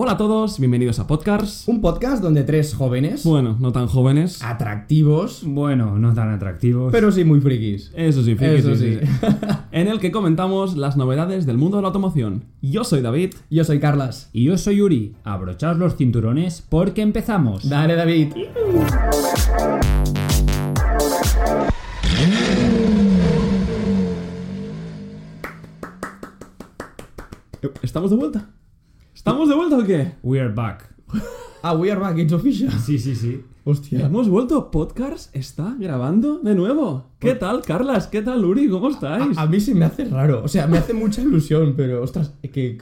Hola a todos, bienvenidos a Podcasts. Un podcast donde tres jóvenes, Bueno, no tan jóvenes. atractivos, Bueno, no tan atractivos. pero sí muy frikis. Eso sí, friki, Eso sí, sí. sí. en el que comentamos las novedades del mundo de la automoción. Yo soy David. Yo soy Carlas. Y yo soy Yuri. Abrochaos los cinturones porque empezamos. Dale, David. ¿Estamos de vuelta? ¿Estamos de vuelta o qué? We are back. Ah, we are back, it's official. Sí, sí, sí. Hostia. Hemos vuelto. Podcasts está grabando de nuevo. ¿Qué tal, Carlas? ¿Qué tal, Uri? ¿Cómo estáis? A, a mí se me hace raro. O sea, me hace mucha ilusión, pero ostras,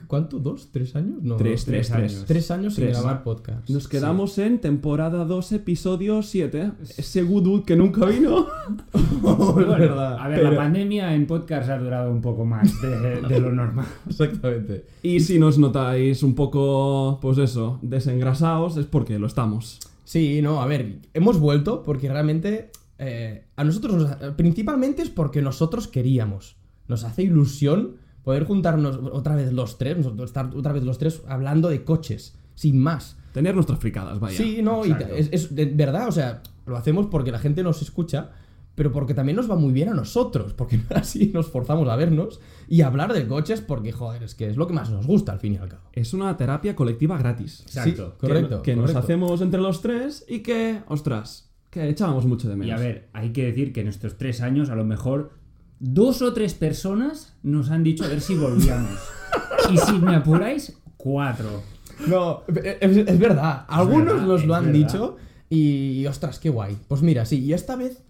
¿cuánto? ¿Dos? ¿Tres años? No. Tres, tres, tres tres. Tres años sin Tres. grabar podcast. Nos quedamos en temporada 2, episodio 7. Ese Goodwood que nunca vino. verdad. A ver, Pero- la pandemia en podcast ha durado un poco más de, de lo normal. Exactamente. Y si nos notáis un poco, pues eso, desengrasados, es porque lo estamos. Sí, no, a ver, hemos vuelto porque realmente eh, a nosotros, nos- principalmente es porque nosotros queríamos. Nos hace ilusión poder juntarnos otra vez los tres, estar otra vez los tres hablando de coches, sin más. Tener nuestras fricadas, vaya. Sí, no, y es, es de verdad, o sea, lo hacemos porque la gente nos escucha, pero porque también nos va muy bien a nosotros, porque así nos forzamos a vernos y hablar de coches porque, joder, es que es lo que más nos gusta al fin y al cabo. Es una terapia colectiva gratis. Exacto. Sí, correcto. Que, que nos correcto. hacemos entre los tres y que, ostras, que echábamos mucho de Y menos. a ver, hay que decir que en estos tres años, a lo mejor, dos o tres personas nos han dicho a ver si volvíamos. y si me apuráis, cuatro. No, es, es verdad. Algunos verdad, nos lo es han verdad. dicho y, ostras, qué guay. Pues mira, sí, y esta vez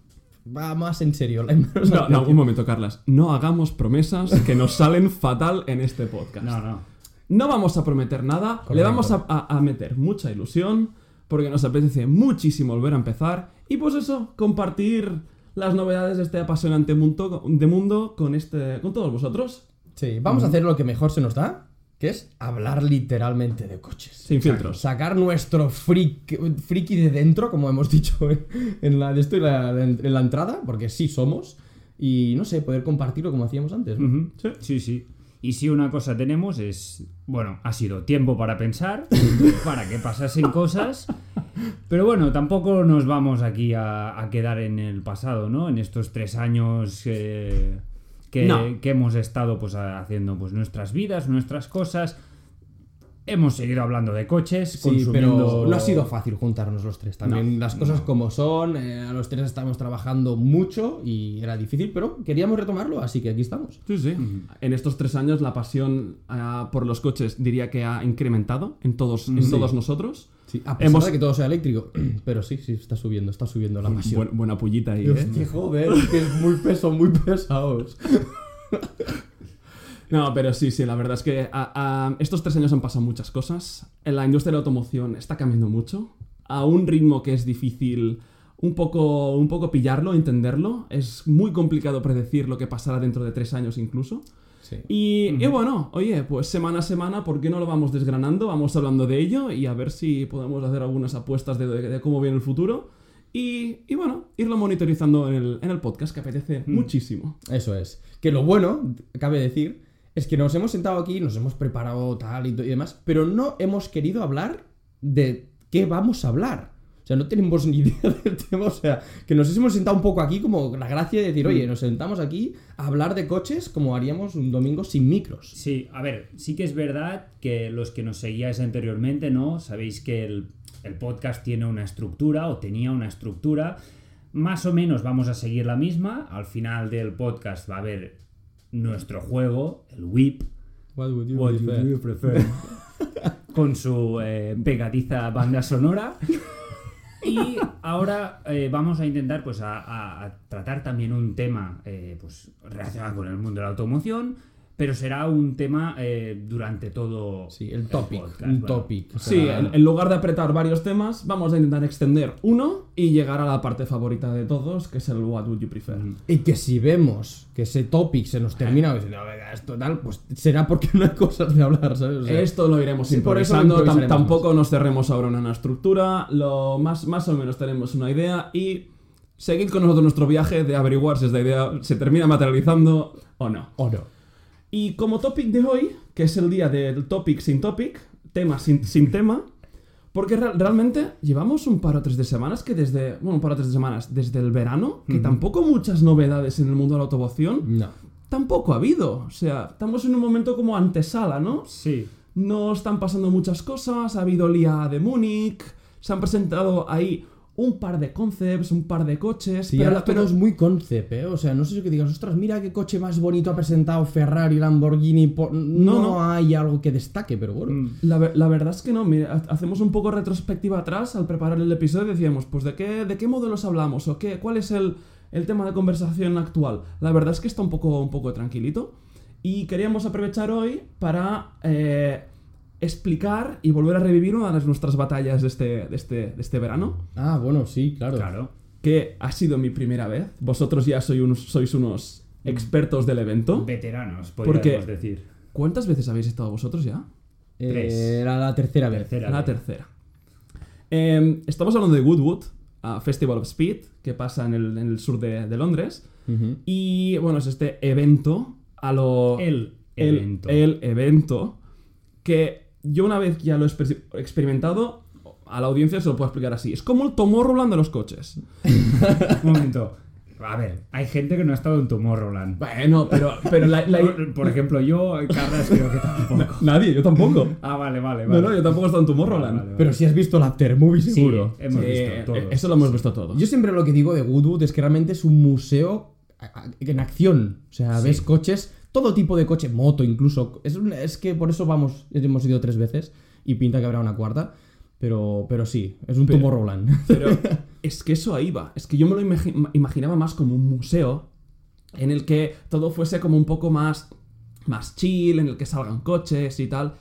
va más en serio. la No, no, atención. un momento, Carlas. No hagamos promesas que nos salen fatal en este podcast. No, no. No vamos a prometer nada, le vamos a, a- a meter mucha ilusión, porque nos apetece muchísimo volver a empezar, y pues eso, compartir las novedades de este apasionante mundo, de mundo con, este, con todos vosotros, Sí, vamos a hacer lo que mejor se nos da, que es hablar literalmente de coches. sin filtros. Sacar nuestro freak, friki de dentro, como hemos dicho en, en la, de esto y la- en la entrada, porque sí somos, y no sé, poder compartirlo como hacíamos antes. Sí, sí. Y si una cosa tenemos es, bueno, ha sido tiempo para pensar, para que pasasen cosas, pero bueno, tampoco nos vamos aquí a, a quedar en el pasado, ¿no? En estos tres años eh, que, que hemos estado pues haciendo pues nuestras vidas, nuestras cosas. Hemos seguido hablando de coches, Sí, consumiendo... pero no ha sido fácil juntarnos los tres. También las cosas como son, eh, a los tres estamos trabajando mucho y era difícil, pero queríamos retomarlo, así que aquí estamos. Sí, sí. En estos tres años la pasión ah, por los coches diría que ha incrementado en todos, en Sí. todos nosotros. Sí, a pesar Hemos- de que todo sea eléctrico, pero sí, sí, está subiendo, está subiendo la pasión. Buen- buena pullita ahí, ¿eh? Joder, que es muy peso, muy pesados. No, pero sí, sí, la verdad es que ah, ah, estos tres años han pasado muchas cosas. En la industria de la automoción está cambiando mucho. A un ritmo que es difícil un poco, un poco pillarlo, entenderlo. Es muy complicado predecir lo que pasará dentro de tres años incluso. Sí. Y, y bueno, oye, pues semana a semana, ¿por qué no lo vamos desgranando? Vamos hablando de ello y a ver si podemos hacer algunas apuestas de, de- de cómo viene el futuro. Y, y bueno, irlo monitorizando en el, en el podcast, que apetece muchísimo. Eso es. Que lo bueno, cabe decir, es que nos hemos sentado aquí, nos hemos preparado tal y, y demás, pero no hemos querido hablar de qué vamos a hablar. O sea, no tenemos ni idea del tema. O sea, que nos hemos sentado un poco aquí como la gracia de decir, oye, nos sentamos aquí a hablar de coches como haríamos un domingo sin micros. Sí, a ver, sí que es verdad que los que nos seguíais anteriormente, ¿no? Sabéis que el, el podcast tiene una estructura o tenía una estructura. Más o menos vamos a seguir la misma. Al final del podcast va a haber nuestro juego, el WIP, What would you What prefer? do you prefer? con su eh, pegadiza banda sonora. Y ahora eh, vamos a intentar pues a tratar también un tema eh, pues relacionado con el mundo de la automoción, pero será un tema eh, durante todo Sí, el topic. podcast, un bueno. topic. O sea, Sí, en, en lugar de apretar varios temas, vamos a intentar extender uno y llegar a la parte favorita de todos, que es el What Would You Prefer. Y que si vemos que ese topic se nos termina diciendo, venga, esto tal, pues será porque no hay cosas de hablar, ¿sabes? O sea, Esto lo iremos Sí, por eso tampoco nos cerremos ahora en una estructura, lo más, más o menos tenemos una idea y seguid con nosotros nuestro viaje de averiguar si esta idea se termina materializando o no. o no. Y como topic de hoy, que es el día del topic sin topic, tema sin, sin tema. Porque re- realmente llevamos un par o tres de semanas que desde. Bueno, un par o tres de semanas desde el verano, que tampoco muchas novedades en el mundo de la automoción, No. tampoco ha habido. O sea, estamos en un momento como antesala, ¿no? Sí. No están pasando muchas cosas, ha habido el IA de Múnich, se han presentado ahí un par de concepts, un par de coches, Sí, pero, ahora pero- todo es muy concept, ¿eh? O sea, no sé si que digas, ostras, mira qué coche más bonito ha presentado Ferrari, Lamborghini. por-". No, no. hay algo que destaque, pero bueno. Mm. La, ver- la verdad es que no, mira, hacemos un poco retrospectiva atrás al preparar el episodio y decíamos, pues de qué, de qué modelos hablamos o qué, cuál es el, el tema de conversación actual. La verdad es que está un poco, un poco tranquilito y queríamos aprovechar hoy para eh, explicar y volver a revivir una de nuestras batallas de este, de este, de este verano, Ah, bueno, sí, claro. Claro. que ha sido mi primera vez. Vosotros ya sois unos, sois unos expertos del evento. Veteranos, Porque- podríamos decir. ¿Cuántas veces habéis estado vosotros ya? Eh, Tres. Era la tercera vez. Tercera La vez. tercera. Eh, estamos hablando de Goodwood, a Festival of Speed, que pasa en el, en el sur de, de Londres. Y bueno, es este evento a lo. El el- evento. el evento que yo una vez ya lo he exper- experimentado, a la audiencia se lo puedo explicar así. Es como el Tomorrowland de los coches. Un momento. A ver, hay gente que no ha estado en Tomorrowland. Bueno, pero, pero la, la- Por, ejemplo, yo, Carlas, creo que tampoco. Nadie, yo tampoco. Ah, vale, vale, No, vale. no, yo tampoco he estado en Tomorrowland. Vale, vale, vale. Pero si has visto la Aftermovie, Sí, seguro. hemos Sí, visto todos. eh, Eso lo hemos visto todos. Yo siempre lo que digo de Goodwood es que realmente es un museo en acción. O sea, ves coches, todo tipo de coche, moto incluso. Es, es que por eso vamos, hemos ido tres veces y pinta que habrá una cuarta. Pero, pero sí, es un Pero- Tomorrowland. Pero es que eso ahí va. Es que yo me lo imagi- imaginaba más como un museo en el que todo fuese como un poco más, más chill, en el que salgan coches y tal.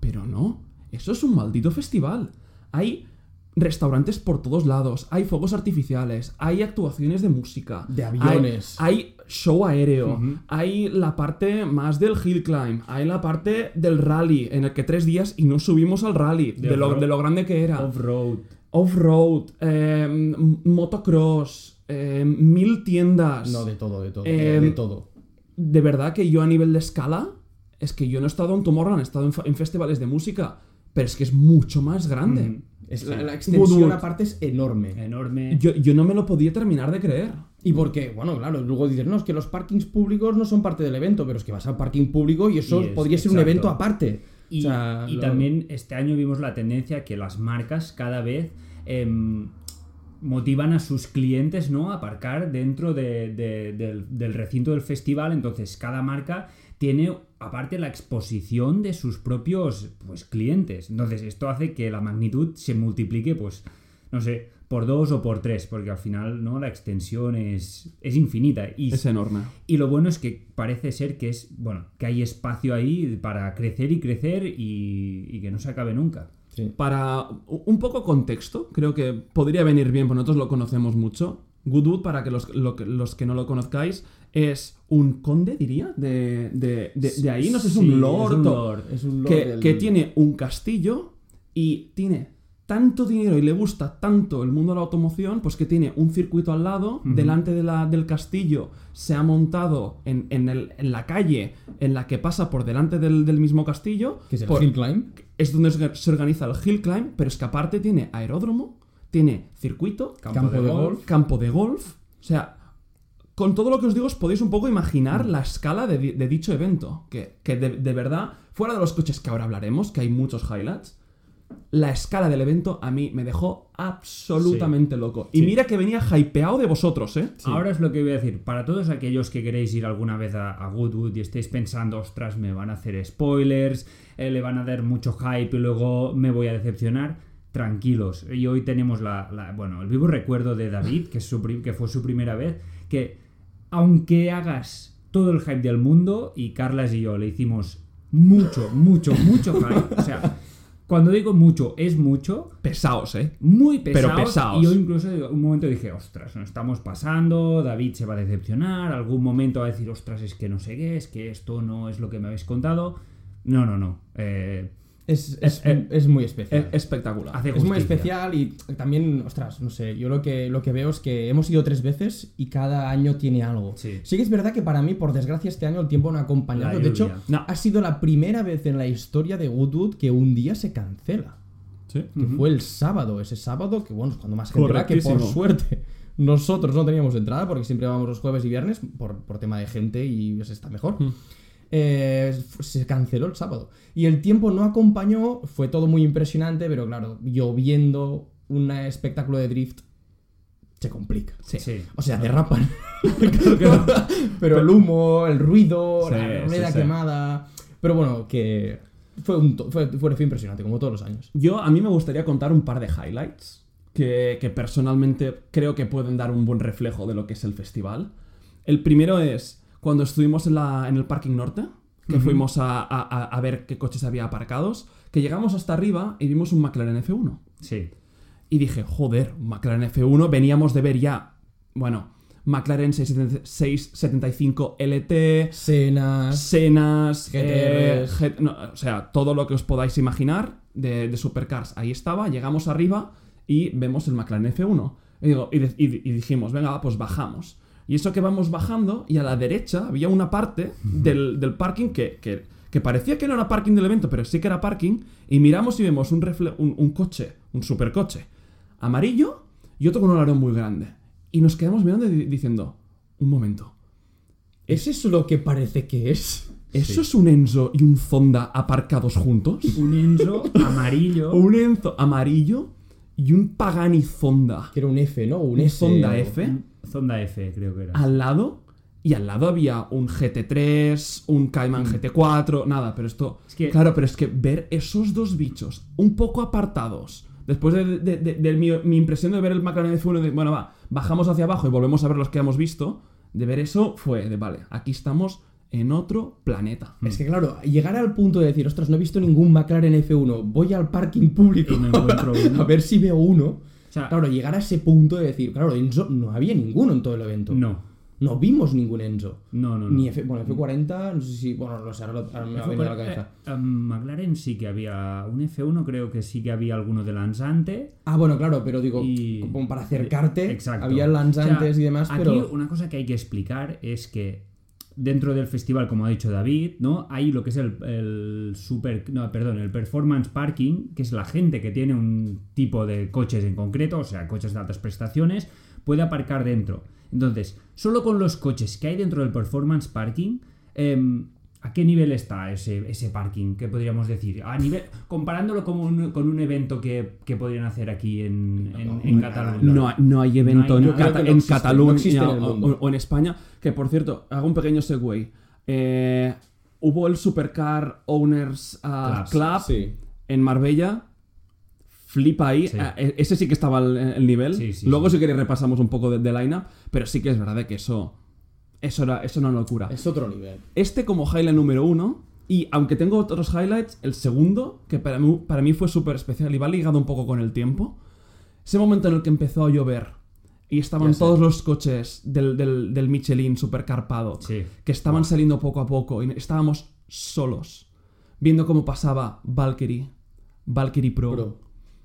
Pero no, eso es un maldito festival. Hay restaurantes por todos lados, hay fuegos artificiales, hay actuaciones de música, De hay- aviones. hay, show aéreo, hay la parte más del hill climb, hay la parte del rally, en el que tres días y no subimos al rally, De de, lo, off-road. de lo grande que era Off-road. off-road, eh, m- motocross, eh, mil tiendas. no, de todo, de todo. Eh, de todo. De verdad que yo a nivel de escala, es que yo no he estado en Tomorrowland, he estado en, festivales de música, pero es que es mucho más grande. Es, Sí. la, la extensión aparte es enorme. Enorme. yo, yo no me lo podía terminar de creer. Y porque, bueno, claro, luego dices, no, es que los parkings públicos no son parte del evento, pero es que vas al parking público y eso Y es- podría ser un evento aparte. Y, O sea, y lo- también este año vimos la tendencia que las marcas cada vez em, motivan a sus clientes ¿no? a aparcar dentro de- de- del, del recinto del festival. Entonces, cada marca tiene aparte la exposición de sus propios pues, clientes. Entonces, esto hace que la magnitud se multiplique, pues, no sé, por dos o por tres, porque al final ¿no? la extensión es, es infinita. Y Es enorme. y lo bueno es que parece ser que es, bueno, que hay espacio ahí para crecer y crecer y, y que no se acabe nunca. Sí. Para un poco contexto, creo que podría venir bien, porque nosotros lo conocemos mucho. Goodwood, para que los, lo los que no lo conozcáis, es un conde, diría, de, de, de- de ahí. No sé, es Sí, un lord. es un lord. Es un lord que, del- que tiene un castillo y tiene tanto dinero y le gusta tanto el mundo de la automoción, pues que tiene un circuito al lado, delante de la, del castillo, se ha montado en, en el- en la calle en la que pasa por delante del, del mismo castillo. Que es el por- Hill Climb. es donde se se organiza el hill climb, pero es que aparte tiene aeródromo, tiene circuito, Campo de golf. campo de golf. O sea, con todo lo que os digo, os podéis un poco imaginar la escala de, di- de dicho evento. Que, que de, de verdad, fuera de los coches que ahora hablaremos, que hay muchos highlights, la escala del evento a mí me dejó absolutamente loco. Y Sí. mira que venía hypeado de vosotros, ¿eh? Ahora es lo que voy a decir. Para todos aquellos que queréis ir alguna vez a, a Goodwood y estéis pensando, ostras, me van a hacer spoilers, eh, le van a dar mucho hype y luego me voy a decepcionar. Tranquilos. Y hoy tenemos la, la- bueno, el vivo recuerdo de David, que, es su prim- que fue su primera vez, que aunque hagas todo el hype del mundo, y Carlas y yo le hicimos mucho, mucho, mucho hype, o sea, cuando digo mucho, es mucho, Pesaos, ¿eh? muy Pero pesados. pesados. Y yo incluso un momento dije, ostras, nos estamos pasando, David se va a decepcionar, algún momento va a decir, ostras, es que no sé qué, es que esto no es lo que me habéis contado. No, no, no. Eh, Es, es, Eh, es muy especial. Es espectacular. Hace Es muy especial y también, ostras, no sé, yo lo que, lo que veo es que hemos ido tres veces y cada año tiene algo. Sí. que es verdad que para mí, por desgracia, este año el tiempo no ha acompañado. De hecho. No. ha sido la primera vez en la historia de Goodwood que un día se cancela. Sí. Que fue el sábado, ese sábado, que bueno, es cuando más gente va, que por suerte nosotros no teníamos entrada porque siempre vamos los jueves y viernes por, por tema de gente y se está mejor. Mm. Eh, se canceló el sábado. Y el tiempo no acompañó, fue todo muy impresionante, pero claro, lloviendo un espectáculo de drift se complica. Sí. Sí. O sea, derrapan. Claro que no. pero el humo, el ruido, Sí, la rueda sí, quemada. Pero bueno, que fue, un fue, fue, fue impresionante, como todos los años. Yo, a mí me gustaría contar un par de highlights que, que personalmente creo que pueden dar un buen reflejo de lo que es el festival. El primero es cuando estuvimos en, la, en el parking norte, que fuimos a, a- a- a ver qué coches había aparcados, que llegamos hasta arriba y vimos un McLaren F1. Sí. Y dije, joder, un McLaren F1, veníamos de ver ya, bueno, McLaren 675 LT, Cenas. Senas, eh, no, o sea, todo lo que os podáis imaginar de, de supercars. Ahí estaba, llegamos arriba y vemos el McLaren F1. Y, digo- y dijimos, venga, pues bajamos. Y eso que vamos bajando, y a la derecha había una parte del, del parking que, que, que parecía que no era parking del evento, pero sí que era parking. Y miramos y vemos un, refle- un, un coche, un supercoche, amarillo y otro con un alarón muy grande. Y nos quedamos mirando y di- diciendo, un momento, ¿Es eso lo que parece que es? ¿Eso es un Enzo y un Zonda aparcados juntos? Un Enzo amarillo. un Enzo amarillo y un Pagani Zonda Que era un F, ¿no? Un, Un S. Zonda o- F Zonda F, creo que era. al lado. Y al lado había un GT3, un Cayman GT4, nada, pero esto... Es que- Claro, pero es que ver esos dos bichos un poco apartados, después de, de- de- de mi, mi impresión de ver el McLaren F1, de, bueno, va, bajamos hacia abajo y volvemos a ver los que hemos visto, de ver eso fue de, vale, aquí estamos en otro planeta. Es que claro, llegar al punto de decir, ostras, no he visto ningún McLaren F1, voy al parking público Y no encuentro uno. a ver si veo uno. O sea, Claro, llegar a ese punto de decir, claro, Enzo no había ninguno en todo el evento. no. No vimos ningún Enzo. No, no, no. Ni F, bueno, F40, no sé si, bueno, no sé, ahora, lo- ahora me va a venir a la cabeza. Eh, eh, McLaren sí que había un F1, creo que sí que había alguno de lanzante. Ah, bueno, claro, pero digo, Y- como para acercarte, Exacto. había lanzantes O sea, y demás, aquí pero... una cosa que hay que explicar es que dentro del festival, como ha dicho David, ¿no? Hay lo que es el, el super, no, perdón, el performance parking, que es la gente que tiene un tipo de coches en concreto, o sea, coches de altas prestaciones, puede aparcar dentro. Entonces, solo con los coches que hay dentro del performance parking, em, ¿a qué nivel está ese, ese parking? ¿Qué podríamos decir? A nivel, comparándolo con un, con un evento que, que podrían hacer aquí en, en, en Cataluña. No, no hay evento No hay en. Cata- existe, Cataluña o, en España. Que por cierto, hago un pequeño segue. Eh, hubo el Supercar Owners ah, Clubs, Club Sí. en Marbella. Flipa ahí. Sí. Ah, e- ese sí que estaba el, el nivel. Sí, sí, Luego, sí. si queréis, repasamos un poco de, de line-up. Pero sí que es verdad de que eso. Eso era, era una locura. Es otro nivel. Este como highlight número uno. Y aunque tengo otros highlights, el segundo, que para mí, para mí fue súper especial y va ligado un poco con el tiempo. Ese momento en el que empezó a llover y estaban todos los coches del, del, del Michelin supercarpado Sí. que estaban saliendo poco a poco y estábamos solos viendo cómo pasaba Valkyrie, Valkyrie Pro, Pro.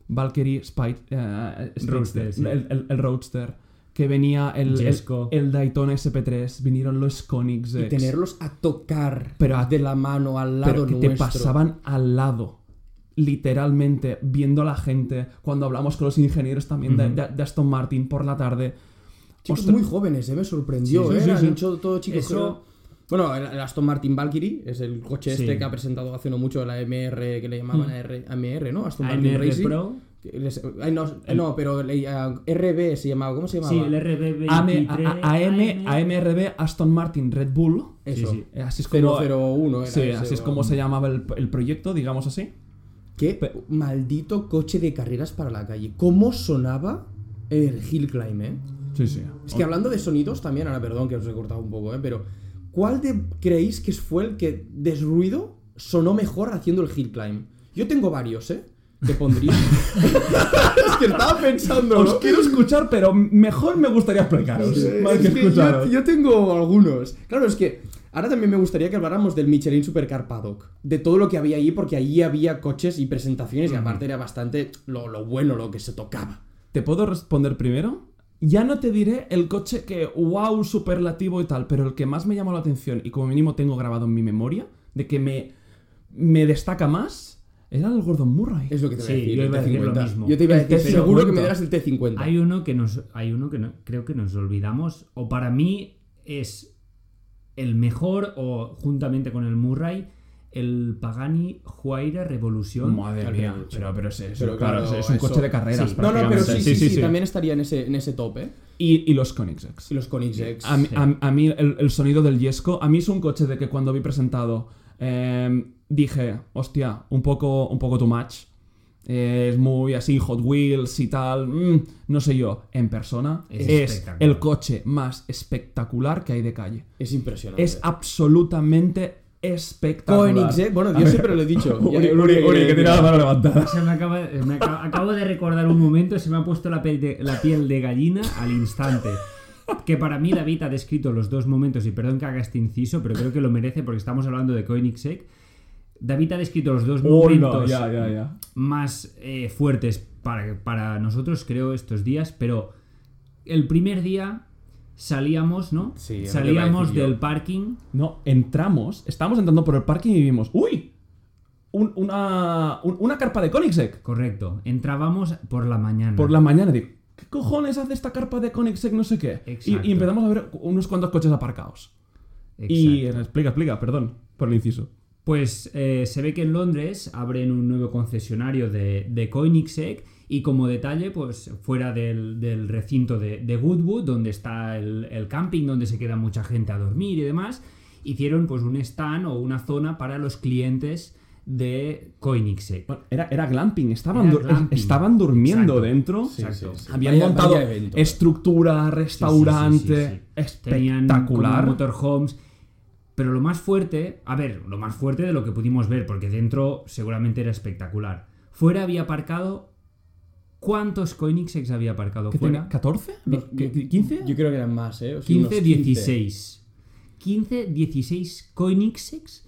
Valkyrie Spy, eh, Speedster, Roadster, sí. el, el- el Roadster, que venía el, el, el Daytona SP3, vinieron los Koenigsegg. Y tenerlos a tocar Pero a- de la mano al lado pero que te pasaban al lado. Literalmente, viendo a la gente. Cuando hablamos con los ingenieros también de- Ujú. de, de Aston Martin por la tarde. Chicos Ostras. muy jóvenes, ¿eh? me sorprendió. Sí, sí, ¿eh? sí, Han sí. hecho todo chicos. Eso- Bueno, el, Aston Martin Valkyrie es el coche Sí. este que ha presentado hace no mucho la MR, que le llamaban Mm. AMR, ¿no? Aston Martin AMR Racing. Pro. Les- ay, no, no, pero ah, RB se llamaba. ¿Cómo se llamaba? Sí, el RB23. AM, A- AM, AMRB Aston Martin Red Bull. Eso. sí, sí. Eh, Así es como, 001 era sí, ese, así es como se llamaba el, el proyecto, digamos así. Qué Pe- maldito coche de carreras para la calle. ¿Cómo sonaba el Hill Climb, eh? Sí, sí. Es que hablando de sonidos también, ahora perdón que os he cortado un poco, ¿eh? pero ¿cuál de creéis que fue el que desruido sonó mejor haciendo el hill climb? Yo tengo varios, ¿eh? Que pondría. es que estaba pensando. Os quiero escuchar, pero mejor me gustaría explicaros. más que Es que yo, escucharos. yo tengo algunos. Claro, es que Ahora también me gustaría que habláramos del Michelin Supercar Paddock. De todo lo que había allí, porque allí había coches y presentaciones y aparte era bastante lo, lo bueno, lo que se tocaba. ¿Te puedo responder primero? Ya no te diré el coche que, wow, superlativo y tal, pero el que más me llamó la atención y como mínimo tengo grabado en mi memoria, de que me, me destaca más, era el Gordon Murray. Es lo que te iba Sí, a decir. yo el iba a decir lo T50. mismo. Yo te iba a decir, T50. seguro que me darás el T50. Hay uno que nos, hay uno que no- creo que nos olvidamos, o para mí es el mejor, o juntamente con el Murray, el Pagani Huayra Revolution. Madre mía, pero- pero, es, es- pero claro, claro, es un eso- coche de carreras. sí. No, no, pero sí, sí, sí, también estaría en ese, en ese top, ¿eh? Y, y los Koenigseggs. Y los Koenigsegg. A, a- a mí el, el sonido del Yesco, a mí es un coche de que cuando vi presentado eh, dije, hostia, un poco, un poco too much. Eh, es muy así, Hot Wheels y tal. mm, no sé yo, en persona Es es, el coche más espectacular que hay de calle. Es impresionante. Es absolutamente espectacular. Koenigsegg, bueno, A yo siempre lo he dicho. Uri, Uri, Uri, que tiene la mano levantada. Se me acaba, me acaba- acabo de recordar un momento, se me ha puesto la piel, de, la piel de gallina al instante. Que para mí David ha descrito los dos momentos, y perdón que haga este inciso, pero creo que lo merece porque estamos hablando de Koenigsegg. David ha descrito los dos no, momentos ya, ya, ya. más eh, fuertes para, para nosotros, creo, estos días, pero el primer día salíamos, ¿no? Sí, salíamos yo. del parking. No, entramos, estábamos entrando por el parking y vimos, ¡uy! Un- una, un- una carpa de Koenigsegg. Correcto, entrábamos por la mañana. Por la mañana digo, ¿qué cojones hace esta carpa de Koenigsegg no sé qué? Y, Exacto. y empezamos a ver unos cuantos coches aparcados. Y explica, explica, perdón por el inciso. Pues eh, se ve que en Londres abren un nuevo concesionario de, de Koenigsegg y como detalle, pues fuera del, del recinto de, de Goodwood, donde está el, el camping, donde se queda mucha gente a dormir y demás, hicieron pues un stand o una zona para los clientes de Koenigsegg. Era, era glamping, estaban, Era glamping. durmiendo Exacto. dentro. Sí, Exacto. sí, sí. Habían Vaya- montado vaya evento. estructura, restaurante, Sí, sí, sí, sí. Tenían espectacular. como motorhomes. Pero lo más fuerte, a ver, lo más fuerte de lo que pudimos ver, porque dentro seguramente era espectacular. Fuera había aparcado. ¿Cuántos Koenigseggs había aparcado ¿Qué fuera? tenía? ¿14? Los- ¿Qué- qué- ¿15? Yo creo que eran más, ¿eh? O sea, 15, unos 16. 15, 16 Koenigseggs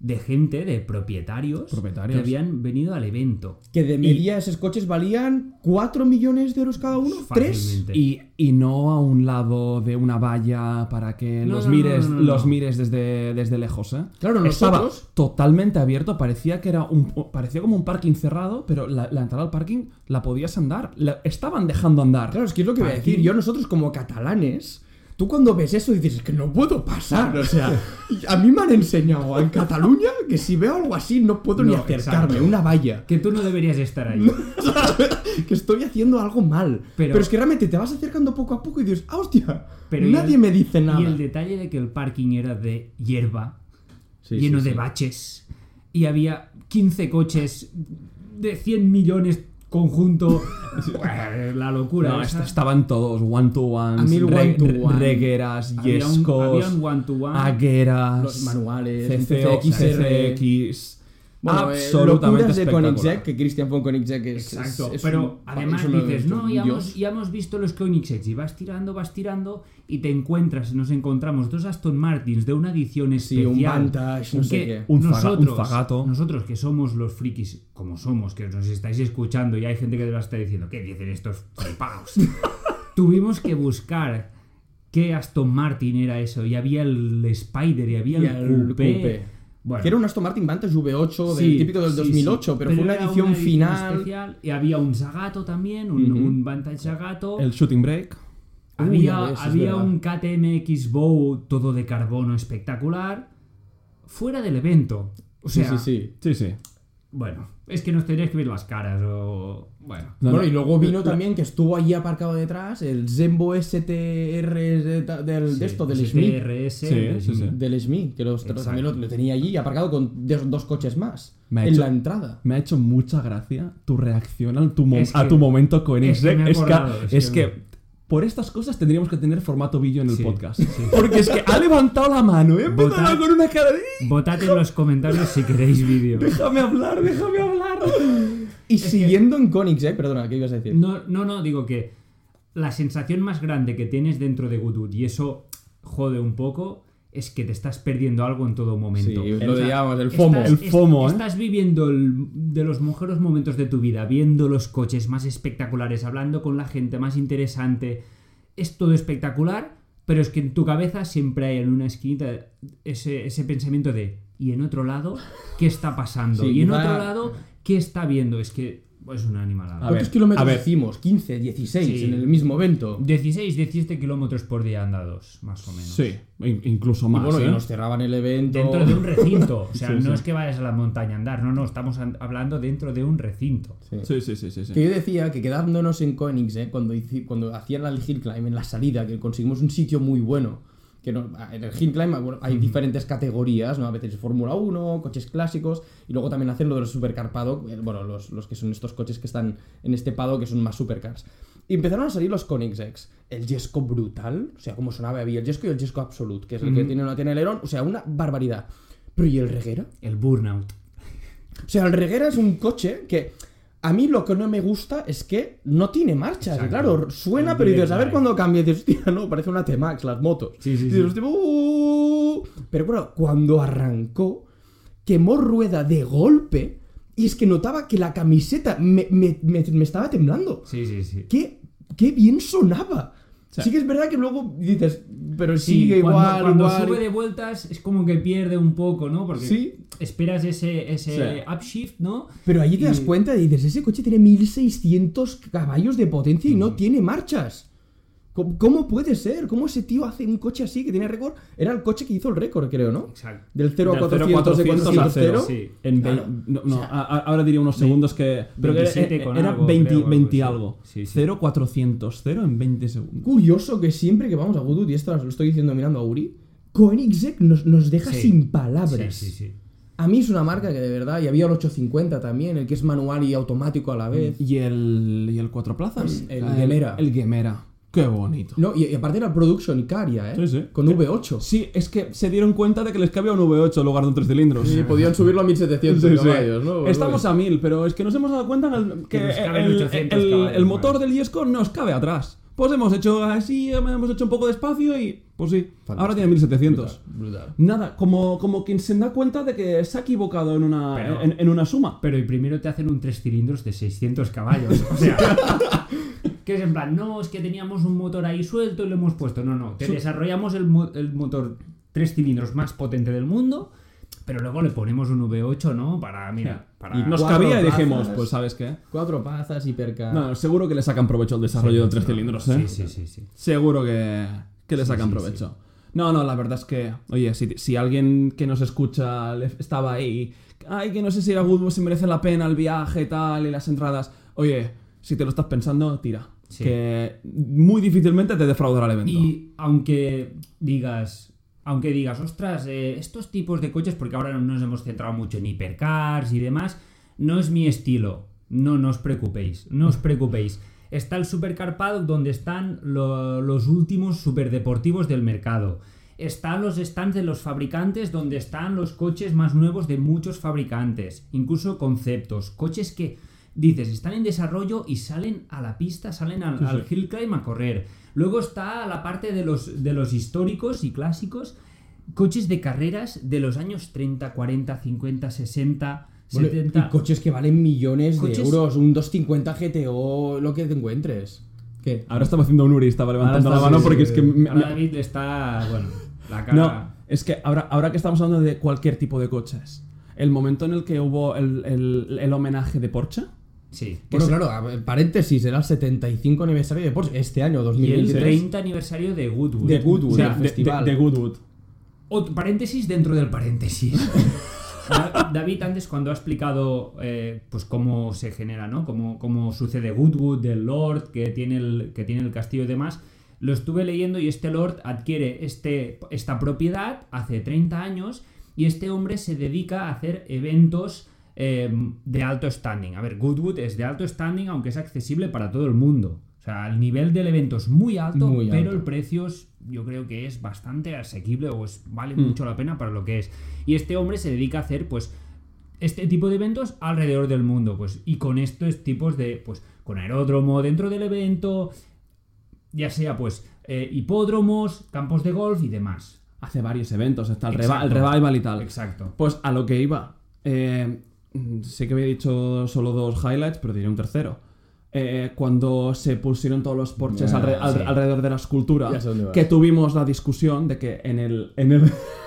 de gente, de propietarios, Propietarios. que habían venido al evento. Que de media esos coches valían 4 millones de euros cada uno. ¿Tres? Fácilmente. Y, y no a un lado de una valla para que No, los no, mires, no, no, los no. mires desde, desde lejos, ¿eh? Claro, Estaba nosotros- totalmente abierto, parecía que era un parecía como un parking cerrado, pero la, la entrada al parking la podías andar, la estaban dejando andar. Claro, es que es lo que voy a decir. Yo, nosotros como catalanes, tú cuando ves eso dices, es que no puedo pasar. O sea, a mí me han enseñado en Cataluña que si veo algo así no puedo ni acercarme. exacto. Una valla. Que tú no deberías estar ahí. que estoy haciendo algo mal. Pero- Pero, es que realmente te vas acercando poco a poco y dices, ¡ah, hostia! Pero nadie el- me dice nada. Y el detalle de que el parking era de hierba, Sí, lleno sí, de sí. baches, y había 15 coches de 100 millones conjunto. La locura. No, estaban todos one to ones, A el one to one. regueras, había, un, yescos, había un one to one. agueras, Los manuales, CCXR. CCX. Bueno, eh, absolutamente locuras de espectacular. Koenigsegg, que Christian von Koenigsegg es... Exacto, es- es pero un- además dices, no, ya hemos, ya hemos visto los Koenigseggs y vas tirando, vas tirando y te encuentras, nos encontramos dos Aston Martins de una edición Sí, especial. un Vantage, no sé que qué. Un faga- un nosotros, fagato. nosotros que somos los frikis, como somos, que nos estáis escuchando y hay gente que te va a estar diciendo, ¿qué dicen estos flipaos? Tuvimos que buscar qué Aston Martin era eso y había el Spider y había Y el, el coupé. coupé. Bueno, Que era un Aston Martin Vantage V8 Sí, del típico del sí, 2008, sí. pero, fue una era edición, final. especial y había un Zagato también, un, Vantage Zagato. El shooting break. Uy, había había un KTM Bow todo de carbono espectacular. Fuera del evento. O Sí, sea, sí, sí. Sí, sí. bueno, es que nos tendrías que ver las caras o... Bueno. No, bueno, no. y luego vino también que estuvo allí aparcado detrás el Zembo STR de, del, de esto, del SMI. STRS, Sí, del sí, sí. Del SMI, que los, también lo, lo tenía allí aparcado con dos, dos coches más. En hecho- la entrada. Me ha hecho mucha gracia tu reacción al tu Es a que- tu momento con es que Es acordado, es es que- que por estas cosas tendríamos que tener formato vídeo en el Sí, podcast. sí. Porque es que ha levantado la mano, ¿eh? Votad. con una cara de... Votad en los comentarios si queréis vídeo. Déjame hablar, déjame hablar. Y siguiendo en Koenigsegg, perdona, ¿qué ibas a decir? No, no, no, digo que la sensación más grande que tienes dentro de Goodwood, y eso jode un poco, es que te estás perdiendo algo en todo momento. Sí, lo llamamos el FOMO. estás- El FOMO, ¿eh? Estás viviendo el- de los mejores momentos de tu vida, viendo los coches más espectaculares, hablando con la gente más interesante. Es todo espectacular, pero es que en tu cabeza siempre hay en una esquinita ese, ese pensamiento de ¿y en otro lado qué está pasando? Sí, y en otro lado ¿qué está viendo? Es que es una animalada. A ¿Cuántos ver, kilómetros a ver. hicimos? 15, 16 Sí. en el mismo evento. 16, 17 kilómetros por día andados, más o menos. Sí, in- incluso Y más. bueno, ¿eh? y nos cerraban el evento. Dentro de un recinto. O sea, Sí, no sí. es que vayas a la montaña a andar, no, no, estamos an- hablando dentro de un recinto. Sí. Sí, sí, sí, sí. sí. Que yo decía que quedándonos en Koenigs, ¿eh? cuando, cuando hacían el hill climb en la salida, que conseguimos un sitio muy bueno. Que no, en el hill climb bueno, hay diferentes categorías, ¿no? A veces Fórmula 1, coches clásicos, y luego también hacen lo de los supercarpado, bueno, los, los que son estos coches que están en este pado, que son más supercars. Y empezaron a salir los Koenigseggs. El Jesco brutal, o sea, como sonaba, había el Jesco y el Jesco Absolute, que es el que tiene, no tiene alerón, o sea, una barbaridad. Pero ¿y el Reguera? El burnout. O sea, el Reguera es un coche que a mí lo que no me gusta es que no tiene marcha. Claro, suena, pero dices, a ver cuándo cambia. Y dices, hostia, no, parece una T-Max, las motos. Sí, sí, Y dices, sí. hostia, "Uh". Pero bueno, cuando arrancó, quemó rueda de golpe y es que notaba que la camiseta me, me- me- me estaba temblando. Sí, sí, sí. ¡Qué, qué bien sonaba! Sí. Sí que es verdad que luego dices, pero Sí, sigue cuando, igual, cuando igual. sube de vueltas es como que pierde un poco, ¿no? Porque Sí. esperas ese, ese Sí. upshift, ¿no? Pero allí te das cuenta y dices, ese coche tiene 1600 caballos de potencia y no Mm. tiene marchas. ¿Cómo, cómo puede ser? ¿Cómo ese tío hace un coche así que tiene récord? Era el coche que hizo el récord, creo, ¿no? Exacto. Del 0 a Del 400 de 400 a 400 cero. Sí. En Claro. no, no, a- a- ahora diría unos segundos que. Pero que era, 27 con era algo, 20, creo, algo 20 así. algo. Sí, sí. 0, 400, 0 en 20 segundos. Curioso que siempre que vamos a Goodwood, y esto lo estoy diciendo mirando a Uri, Koenigsegg nos, nos deja Sí. sin palabras. Sí, sí, sí. A mí es una marca que de verdad, y había el 850 también, el que es manual y automático a la vez. ¿Y el, y el cuatro plazas? El Gemera. El Gemera. Qué bonito. No, y, y aparte era Production Icaria, ¿eh? Sí, sí. Con V8. Sí, es que se dieron cuenta de que les cabía un V8 en lugar de un 3 cilindros. Sí, podían subirlo a 1700 Sí, sí. caballos, ¿no? Estamos a 1000, pero es que nos hemos dado cuenta en el- que, Que el, 800 el- caballos, el motor del Yesco nos cabe atrás. Pues hemos hecho así, hemos hecho un poco de espacio y pues sí, ahora tiene 1700. Brutal. Nada, como, como quien se da cuenta de que se ha equivocado en una, Pero- en, en una suma. Pero y primero te hacen un 3 cilindros de 600 caballos. O sea, que es en plan, no, es que teníamos un motor ahí suelto y lo hemos puesto. No, no, te desarrollamos el, mo- el motor 3 cilindros más potente del mundo, pero luego le ponemos un V8, ¿no? Para, mira, para... Y Nos cabía y dijimos, pues ¿sabes qué? Cuatro pazas, hipercar. No, seguro que le sacan provecho al desarrollo de 3 cilindros, ¿eh? Sí, sí, sí, sí. Seguro que, que le sacan sí, provecho. No, no, la verdad es que, oye, si, si alguien que nos escucha estaba ahí, ay, que no sé si ir a Goodwood si merece la pena el viaje tal y las entradas, oye, si te lo estás pensando, tira. Sí. Que muy difícilmente te defraudará el evento. Y aunque digas, aunque digas, ostras, eh, estos tipos de coches, porque ahora nos hemos centrado mucho en hipercars y demás, no es mi estilo. No, no os preocupéis, no os preocupéis. Está el Supercar Paddock donde están lo- los últimos superdeportivos del mercado. Están los stands de los fabricantes donde están los coches más nuevos de muchos fabricantes, incluso conceptos, coches que dices están en desarrollo y salen a la pista, salen al, al hill climb a correr. Luego está la parte de los, de los históricos y clásicos, coches de carreras de los años 30, 40, 50, 60, Bueno, 70. Y coches que valen millones Coches- de euros, un 250 GTO, lo que te encuentres. ¿Qué? Ahora estaba haciendo un Uri, estaba levantando Ahora la está- mano sí, porque sí, es que... sí. me- Ahora David le está, bueno, la cara... No, es que ahora, ahora que estamos hablando de cualquier tipo de coches, el momento en el que hubo el, el- el homenaje de Porsche... Sí. Bueno, claro, a paréntesis, era el 75 aniversario de Porsche este año, Y el 2023. 30 aniversario de Goodwood. De Goodwood. o sea, de, festival. de- de Goodwood. Ot- paréntesis dentro del paréntesis. Da- David antes cuando ha explicado eh, pues cómo se genera, ¿no? Cómo, cómo sucede Goodwood, del Lord, que tiene, el, que tiene el castillo y demás, lo estuve leyendo y este Lord adquiere este, esta propiedad hace 30 años y este hombre se dedica a hacer eventos eh, de alto standing. A ver, Goodwood es de alto standing aunque es accesible para todo el mundo. O sea, el nivel del evento es muy alto, Muy pero alto. el precio es- yo creo que es bastante asequible o es, vale Mm. mucho la pena para lo que es. Y este hombre se dedica a hacer, pues, este tipo de eventos alrededor del mundo, pues, y con estos tipos de, pues, con aeródromo dentro del evento, ya sea, pues, eh, hipódromos, campos de golf y demás. hace varios eventos, está el, reva- Exacto. el revival y tal. Exacto. Pues a lo que iba. Eh, sé que había dicho solo dos highlights, pero diré un tercero. Eh, cuando se pusieron todos los porches Ah, alre- al- alrededor de la escultura, que tuvimos la discusión de que en el. En el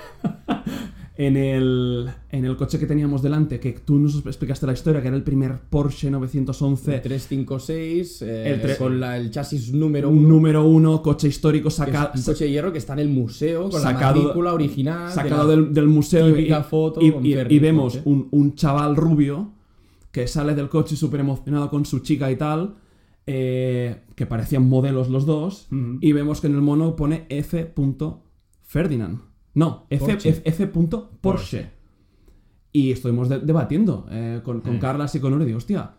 En el, en el coche que teníamos delante, que tú nos explicaste la historia, que era el primer Porsche 911, 356, eh, El tre- con la- el chasis número un uno. número uno, coche histórico que saca- es un coche de hierro que está en el museo con Sacado- la matrícula original. de sacado la- del, del museo y, foto y- vemos un, un chaval rubio que sale del coche súper emocionado con su chica y tal, eh, que parecían modelos los dos, y vemos que en el mono pone F. Ferdinand. No, F. Porsche. F- F. Porsche. Y estuvimos de- debatiendo eh, con, con Eh. Carlas y con Uri, digo, hostia,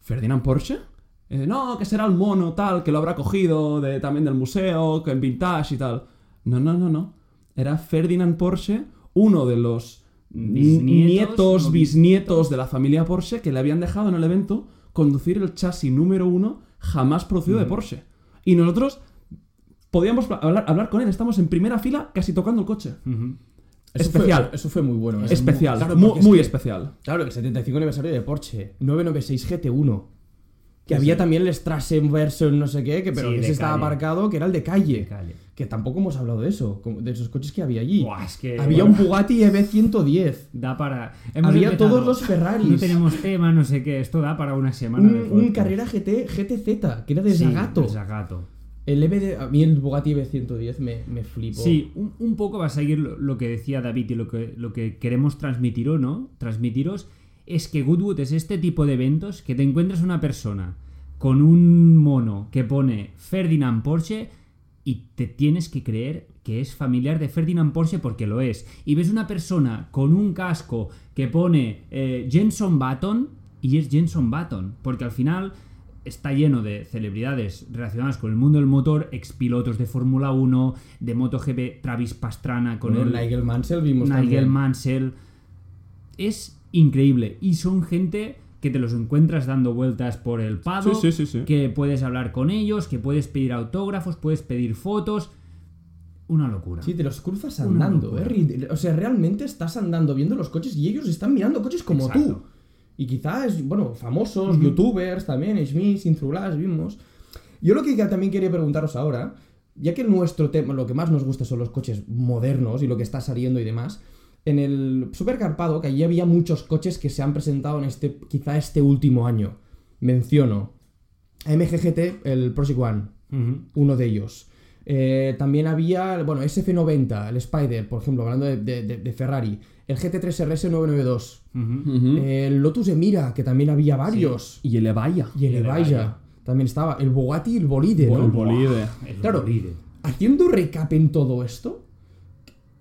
¿Ferdinand Porsche? Eh, no, que será el mono tal, que lo habrá cogido de, también del museo, que en vintage y tal. No, no, no, no. Era Ferdinand Porsche, uno de los Bisnietos, nietos, no bisnietos de la familia Porsche que le habían dejado en el evento conducir el chasis número uno jamás producido de Porsche. Y nosotros podíamos hablar, hablar con él, estamos en primera fila casi tocando el coche. Eso especial. Fue, eso fue muy bueno. ¿eh? Especial, Claro, muy, es que- especial. Claro, el 75 aniversario de Porsche, 996 GT1. Que Sí, había sí. también el Strassen version no sé qué, que, pero Sí, que ese estaba aparcado, que era el de calle. De calle. Que tampoco hemos hablado de eso, de esos coches que había allí. Buah, es que, había bueno, un Bugatti EV110. Da para. hemos Había empezado, todos los Ferraris. No tenemos tema, no sé qué. Esto da para una semana. Un, de un. Carrera GT, GTZ, que era de Sí, Zagato. de Zagato. El a mí el Bugatti EV110 me, me flipó. Sí, un, un poco va a seguir lo, que decía David y lo que, lo que queremos transmitiros, ¿no? Transmitiros es que Goodwood es este tipo de eventos que te encuentras una persona con un mono que pone Ferdinand Porsche y te tienes que creer que es familiar de Ferdinand Porsche porque lo es. Y ves una persona con un casco que pone eh, Jenson Button y es Jenson Button, porque al final está lleno de celebridades relacionadas con el mundo del motor, expilotos de Fórmula 1, de MotoGP, Travis Pastrana con el Nigel Mansell vimos Nigel también. Mansell. Es increíble. Y son gente que te los encuentras dando vueltas por el paddock, Sí, sí, sí, sí. que puedes hablar con ellos, que puedes pedir autógrafos, puedes pedir fotos. Una locura. Sí, te los cruzas andando. ¿eh? O sea, realmente estás andando viendo los coches y ellos están mirando coches como tú. Y quizás, bueno, famosos, youtubers también, Schmidt, Intruglass, vimos. Yo lo que también quería preguntaros ahora, ya que nuestro tema, lo que más nos gusta son los coches modernos y lo que está saliendo y demás, en el Supercarpado, que allí había muchos coches que se han presentado en este, quizá este último año. Menciono MGGT, el Project One, uno de ellos. Eh, también había, bueno, SF90, el Spider, por ejemplo, hablando de- de Ferrari. El GT3 RS 992. Ujú. Ujú. El Lotus Emira, que también había varios. y el Evaya. Y el El Evaya. Evaya. También estaba. El Bugatti y el Bolide, el bolide. El Claro. bolide. Haciendo recap en todo esto,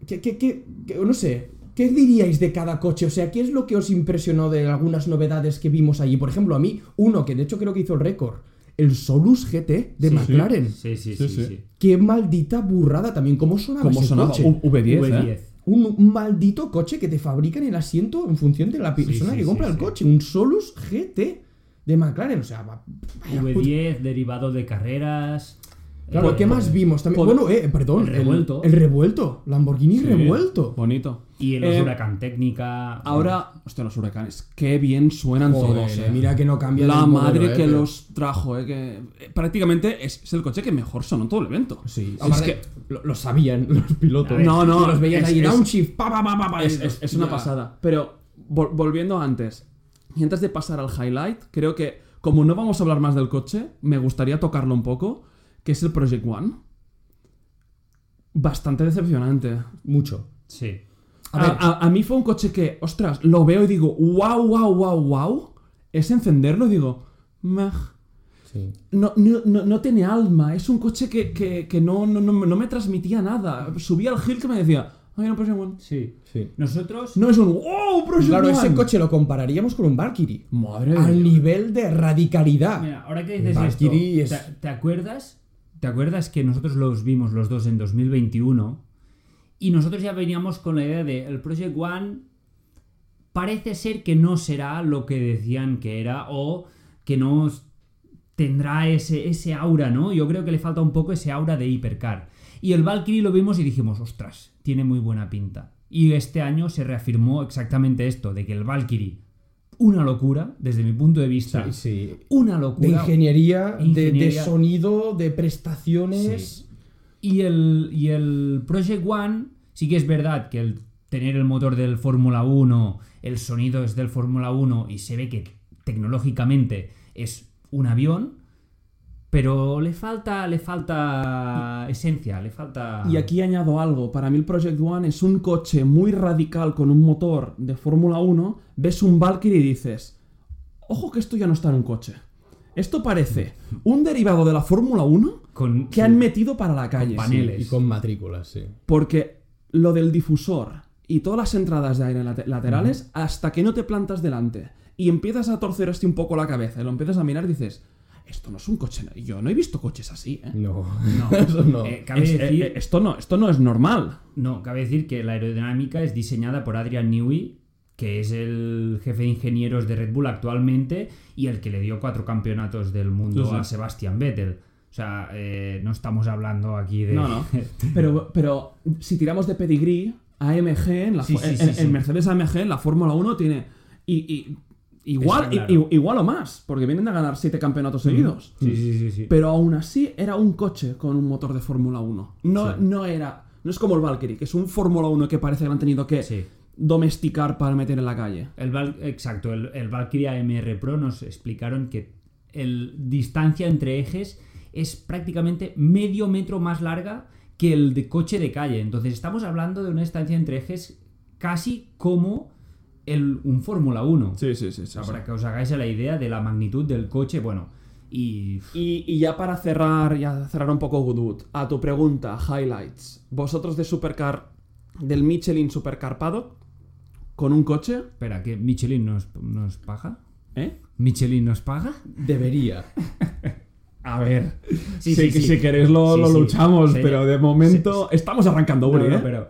¿qué, qué- qué- qué- no sé, ¿qué diríais de cada coche? O sea, ¿qué es lo que os impresionó de algunas novedades que vimos allí? Por ejemplo, a mí, uno que de hecho creo que hizo el récord, el Solus GT de Sí. McLaren. Sí, sí, Sí, sí. sí. sí. Qué maldita burrada también. ¿Cómo sonaba Como ese sonaba coche? U- V10, V10. ¿eh? Un, maldito coche que te fabrican el asiento en función de la persona sí, que sí, compra el coche. Un Solus GT de McLaren. O sea, va- vaya puta- V10, derivado de carreras. Claro, ¿qué más vimos? También, bueno, eh, perdón. el revuelto. El, revuelto. Lamborghini Sí, revuelto. Bonito. Y en los Eh, Huracán Técnica. Ahora, hostia, los huracanes, qué bien suenan Joder, todos. eh, mira que no cambia La modelo, madre eh, que pero- los trajo, eh, que eh, prácticamente es, es el coche que mejor sonó todo el evento. Sí, es aparte, que lo, lo sabían los pilotos. Ver, No, no, los veían es- ahí, es- downshift, pa, pa, pa, pa, pa, es, es- es una ya. pasada. Pero vol- volviendo antes, y antes de pasar al highlight, creo que como no vamos a hablar más del coche, me gustaría tocarlo un poco, que es el Project One. Bastante decepcionante. Mucho. Sí. A A, ver. a- a mí fue un coche que, ostras, lo veo y digo, wow, wow, wow, wow. Es encenderlo y digo, meh. Sí. No, no, no, no tiene alma. Es un coche que, que, que no, no, no, no me transmitía nada. Subía al hill que me decía, ay, no, Project One. Sí. Sí. Nosotros. No es un, wow, Project Claro, One. ese coche lo compararíamos con un Valkyrie. Madre Al nivel de radicalidad. Mira, ahora que dices Valkyrie esto, es- ¿te, te acuerdas? ¿Te acuerdas que nosotros los vimos los dos en 2021? Y nosotros ya veníamos con la idea de el Project One parece ser que no será lo que decían que era o que no tendrá ese, ese aura, ¿no? Yo creo que le falta un poco ese aura de hipercar. Y el Valkyrie lo vimos y dijimos, ostras, tiene muy buena pinta. Y este año se reafirmó exactamente esto, de que el Valkyrie, una locura, desde mi punto de vista, Sí, sí. una De locura. ingeniería, de- De, Ingeniería. sonido, de prestaciones. Sí. Y el, y el Project One, sí que es verdad que el tener el motor del Fórmula 1, el sonido es del Fórmula 1 y se ve que tecnológicamente es un avión, pero le falta, le falta esencia, le falta... Y aquí añado algo. Para mí el Project One es un coche muy radical con un motor de Fórmula 1. Ves un Valkyrie y dices, ojo que esto ya no está en un coche. Esto parece un derivado de la Fórmula 1 con, que han metido para la calle. paneles. Y con matrículas, sí. Porque lo del difusor y todas las entradas de aire late- laterales, hasta que no te plantas delante y empiezas a torcer este un poco la cabeza y lo empiezas a mirar, dices, esto no es un coche. Yo no he visto coches así, ¿eh? No, No. eso no. Eh, cabe Es- decir- eh, eh, esto, no, esto no es normal. No, cabe decir que la aerodinámica es diseñada por Adrian Newey, que es el jefe de ingenieros de Red Bull actualmente y el que le dio cuatro campeonatos del mundo Sí, sí. a Sebastian Vettel. O sea, eh, no estamos hablando aquí de... No, no. Pero, pero si tiramos de pedigrí, AMG, en, la, Sí, en-. Mercedes AMG, en la Fórmula 1 tiene. Y, y- igual, claro. igual o más, porque vienen a ganar siete campeonatos seguidos. Sí, sí, sí, sí. Pero aún así era un coche con un motor de Fórmula 1. No, Sí. no era. No es como el Valkyrie, que es un Fórmula 1 que parece que han tenido que Sí. domesticar para meter en la calle. El Val- exacto, el, el Valkyrie AMR Pro nos explicaron que el distancia entre ejes es prácticamente medio metro más larga que el de coche de calle. Entonces estamos hablando de una distancia entre ejes casi como el, un Fórmula 1. Sí, sí, sí. O sea, para que os hagáis la idea de la magnitud del coche, bueno, y... Y, y ya para cerrar, ya cerrar un poco Goodwood, a tu pregunta, highlights. Vosotros de Supercar, del Michelin Supercar Paddock, con un coche, Espera, ¿que Michelin nos, nos paga? ¿eh? ¿Michelin nos paga? Debería. A ver, Sí, si, sí, sí. si queréis lo, Sí, lo sí. pero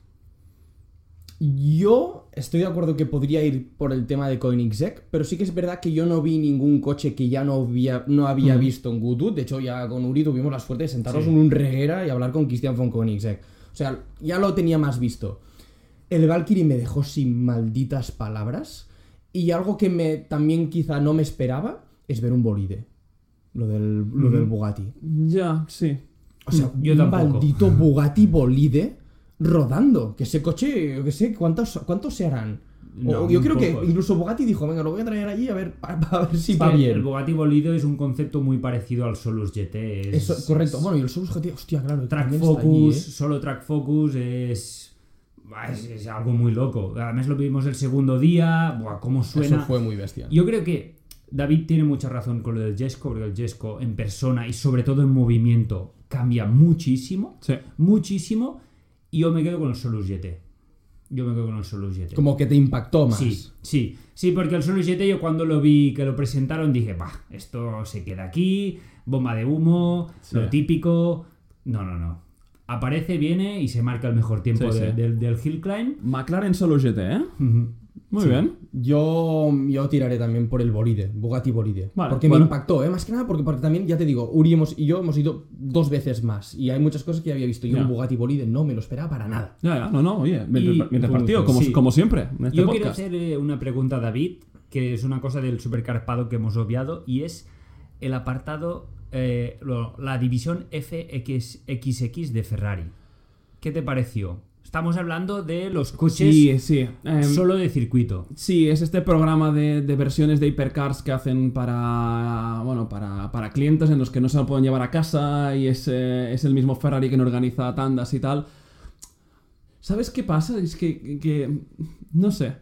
Yo estoy de acuerdo que podría ir por el tema de Koenigsegg, pero sí que es verdad que yo no vi ningún coche que ya no había, no había visto en Goodwood. De hecho, ya con Uri tuvimos la suerte de sentarnos Sí. en un reguera y hablar con Christian von Koenigsegg. O sea, ya lo tenía más visto. El Valkyrie me dejó sin malditas palabras. Y algo que me también quizá no me esperaba es ver un bolide. Lo del, lo del Bugatti. Ya, sí. O sea, Yo un tampoco. maldito Bugatti bolide rodando. Que ese coche, yo qué sé, ¿cuántos, cuántos se harán? O- yo creo que incluso Bugatti dijo, venga, lo voy a traer allí a ver, a, a ver si va bien. El Bugatti Bolido es un concepto muy parecido al Solus GT. Es, Eso, correcto. Bueno, y el Solus GT, hostia, claro. Track Focus, allí, ¿eh? solo Track Focus es, es. es algo muy loco. Además, lo vimos el segundo día. Buah, cómo suena. Eso fue muy bestia. Yo creo que David tiene mucha razón con lo del Jesco, porque el Jesco en persona y sobre todo en movimiento cambia muchísimo. Sí. Muchísimo. Y yo me quedo con el Solus GT. Yo me quedo con el Solus GT. Como que te impactó más. Sí, sí, sí, porque el Solus GT yo cuando lo vi que lo presentaron dije, bah, esto se queda aquí, bomba de humo, Sí. lo típico. No, no, no. Aparece, viene y se marca el mejor tiempo Sí, de- sí. del, del Hill Climb. McLaren solo GT, ¿eh? Muy Sí. bien. Yo, yo tiraré también por el bolide, Bugatti bolide. Vale, porque bueno. me impactó, ¿eh? Más que nada porque, porque también, ya te digo, Uri hemos- y yo hemos ido dos veces más. Y hay muchas cosas que ya había visto. Y Ya. un Bugatti bolide no me lo esperaba para nada. Ya, ya, no, no, oye, bien repartido, Sí. como, como siempre, en este Yo quiero podcast. hacer eh, una pregunta a David, que es una cosa del supercarpado que hemos obviado, y es el apartado, eh, lo- la división FXX de Ferrari. ¿Qué te pareció? Estamos hablando de los coches Sí, sí. em, solo de circuito. Sí, es este programa de, de versiones de hipercars que hacen para bueno para, para clientes en los que no se lo pueden llevar a casa y es, eh, es el mismo Ferrari que no organiza tandas y tal. ¿Sabes qué pasa? Es que, que- no sé.